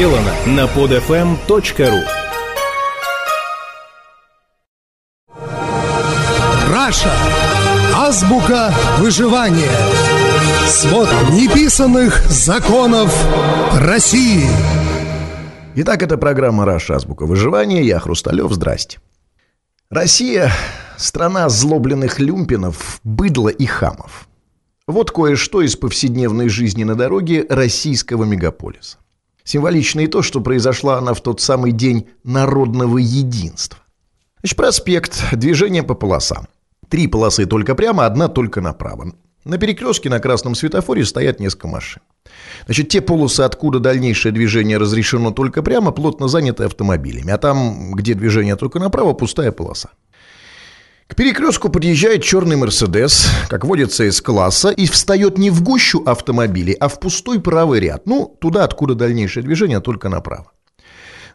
сделано на podfm.ru Раша. Азбука выживания. Свод неписанных законов России. Итак, это программа «Раша. Азбука выживания». Я Хрусталев. Здрасте. Россия – страна озлобленных люмпенов, быдла и хамов. Вот кое-что из повседневной жизни на дороге российского мегаполиса. Символично и то, что произошла она в тот самый день народного единства. Значит, проспект, движение по полосам. Три полосы только прямо, одна только направо. На перекрестке на красном светофоре стоят несколько машин. Значит, те полосы, откуда дальнейшее движение разрешено только прямо, плотно заняты автомобилями. А там, где движение только направо, пустая полоса. К перекрестку подъезжает черный Мерседес, как водится из класса, и встает не в гущу автомобилей, а в пустой правый ряд. Ну, туда, откуда дальнейшее движение, только направо.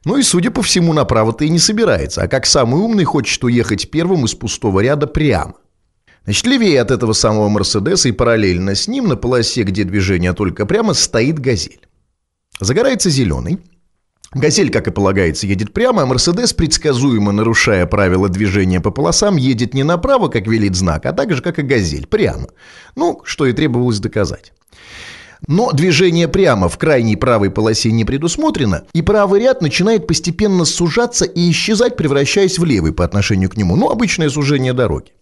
Ну и, судя по всему, направо-то и не собирается, а как самый умный хочет уехать первым из пустого ряда прямо. Значит, левее от этого самого Мерседеса и параллельно с ним на полосе, где движение только прямо, стоит «Газель». Загорается зеленый – Газель, как и полагается, едет прямо, а Мерседес, предсказуемо нарушая правила движения по полосам, едет не направо, как велит знак, а так же, как и Газель, прямо. Ну, что и требовалось доказать. Но движение прямо в крайней правой полосе не предусмотрено, и правый ряд начинает постепенно сужаться и исчезать, превращаясь в левый по отношению к нему. Ну, обычное сужение дороги.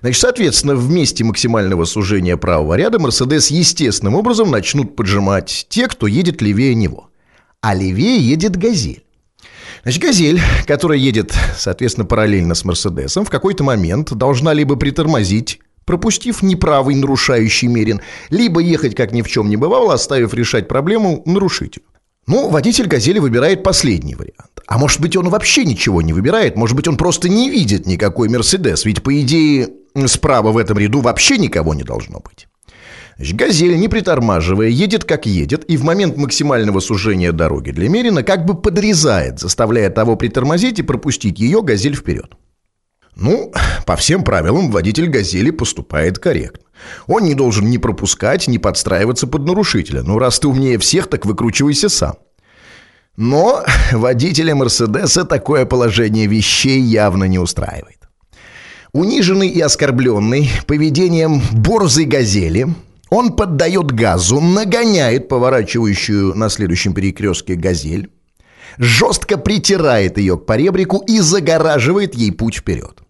Значит, соответственно, в месте максимального сужения правого ряда Мерседес естественным образом начнут поджимать те, кто едет левее него а левее едет «Газель». Значит, «Газель», которая едет, соответственно, параллельно с «Мерседесом», в какой-то момент должна либо притормозить, пропустив неправый нарушающий мерин, либо ехать, как ни в чем не бывало, оставив решать проблему нарушителю. Ну, водитель «Газели» выбирает последний вариант. А может быть, он вообще ничего не выбирает, может быть, он просто не видит никакой «Мерседес», ведь, по идее, справа в этом ряду вообще никого не должно быть. «Газель», не притормаживая, едет как едет, и в момент максимального сужения дороги для Мерина как бы подрезает, заставляя того притормозить и пропустить ее «Газель» вперед. Ну, по всем правилам водитель «Газели» поступает корректно. Он не должен ни пропускать, ни подстраиваться под нарушителя. Ну, раз ты умнее всех, так выкручивайся сам. Но водителя «Мерседеса» такое положение вещей явно не устраивает. Униженный и оскорбленный поведением борзой «Газели», он поддает газу, нагоняет поворачивающую на следующем перекрестке «Газель», жестко притирает ее к поребрику и загораживает ей путь вперед.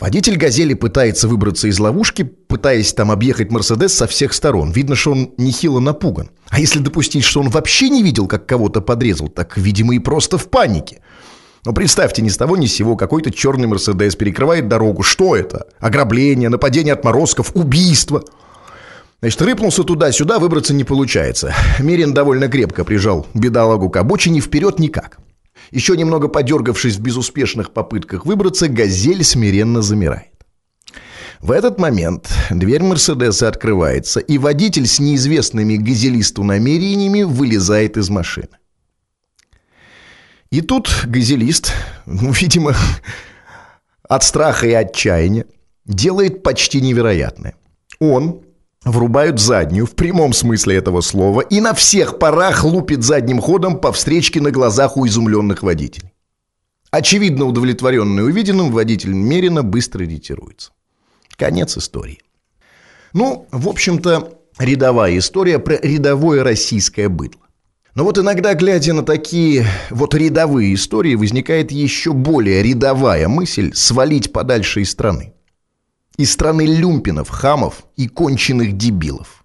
Водитель «Газели» пытается выбраться из ловушки, пытаясь там объехать «Мерседес» со всех сторон. Видно, что он нехило напуган. А если допустить, что он вообще не видел, как кого-то подрезал, так, видимо, и просто в панике. Но представьте, ни с того ни с сего какой-то черный «Мерседес» перекрывает дорогу. Что это? Ограбление, нападение отморозков, убийство – Значит, рыпнулся туда-сюда, выбраться не получается. Мерин довольно крепко прижал бедолагу к обочине, вперед никак. Еще немного подергавшись в безуспешных попытках выбраться, «Газель» смиренно замирает. В этот момент дверь Мерседеса открывается, и водитель с неизвестными газелисту намерениями вылезает из машины. И тут газелист, ну, видимо, от страха и отчаяния, делает почти невероятное. Он врубают заднюю в прямом смысле этого слова и на всех парах лупит задним ходом по встречке на глазах у изумленных водителей. Очевидно удовлетворенный увиденным, водитель Мерина быстро ретируется. Конец истории. Ну, в общем-то, рядовая история про рядовое российское быдло. Но вот иногда, глядя на такие вот рядовые истории, возникает еще более рядовая мысль свалить подальше из страны из страны люмпинов, хамов и конченых дебилов.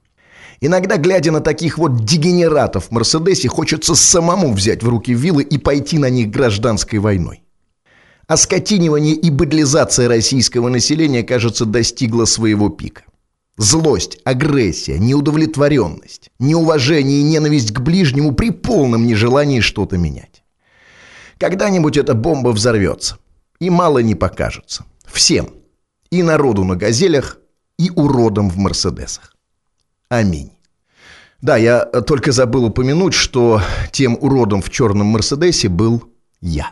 Иногда, глядя на таких вот дегенератов в Мерседесе, хочется самому взять в руки вилы и пойти на них гражданской войной. Оскотинивание и быдлизация российского населения, кажется, достигла своего пика. Злость, агрессия, неудовлетворенность, неуважение и ненависть к ближнему при полном нежелании что-то менять. Когда-нибудь эта бомба взорвется, и мало не покажется. Всем – и народу на «Газелях», и уродом в «Мерседесах». Аминь. Да, я только забыл упомянуть, что тем уродом в черном «Мерседесе» был я.